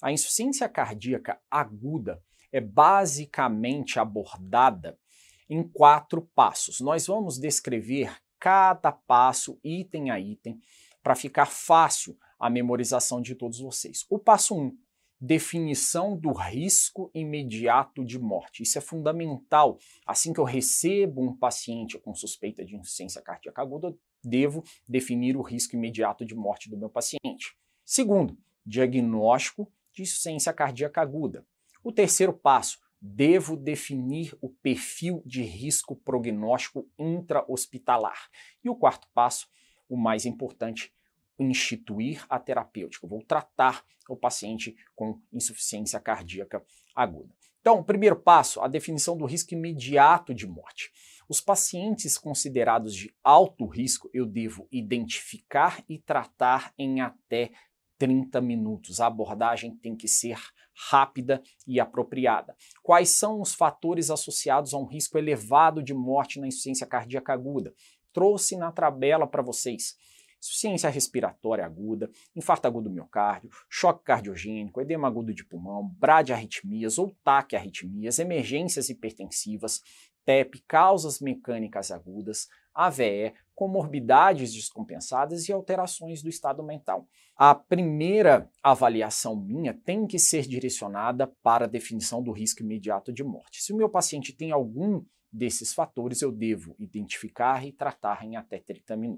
a insuficiência cardíaca aguda é basicamente abordada em quatro passos. Nós vamos descrever cada passo, item a item, para ficar fácil a memorização de todos vocês. O passo 1, um, definição do risco imediato de morte. Isso é fundamental. Assim que eu recebo um paciente com suspeita de insuficiência cardíaca aguda, devo definir o risco imediato de morte do meu paciente. Segundo, diagnóstico de insuficiência cardíaca aguda. O terceiro passo, devo definir o perfil de risco prognóstico intra-hospitalar. E o quarto passo, o mais importante, instituir a terapêutica. vou tratar o paciente com insuficiência cardíaca aguda. Então, primeiro passo, a definição do risco imediato de morte. Os pacientes considerados de alto risco eu devo identificar e tratar em até 30 minutos. A abordagem tem que ser rápida e apropriada. Quais são os fatores associados a um risco elevado de morte na insuficiência cardíaca aguda? Trouxe na tabela para vocês insuficiência respiratória aguda, infarto agudo do miocárdio, choque cardiogênico, edema agudo de pulmão, bradiarritmias ou taquiarritmias, emergências hipertensivas, TEP, causas mecânicas agudas, AVE, comorbidades descompensadas e alterações do estado mental. A primeira avaliação minha tem que ser direcionada para a definição do risco imediato de morte. Se o meu paciente tem algum desses fatores, eu devo identificar e tratar em até 30 minutos.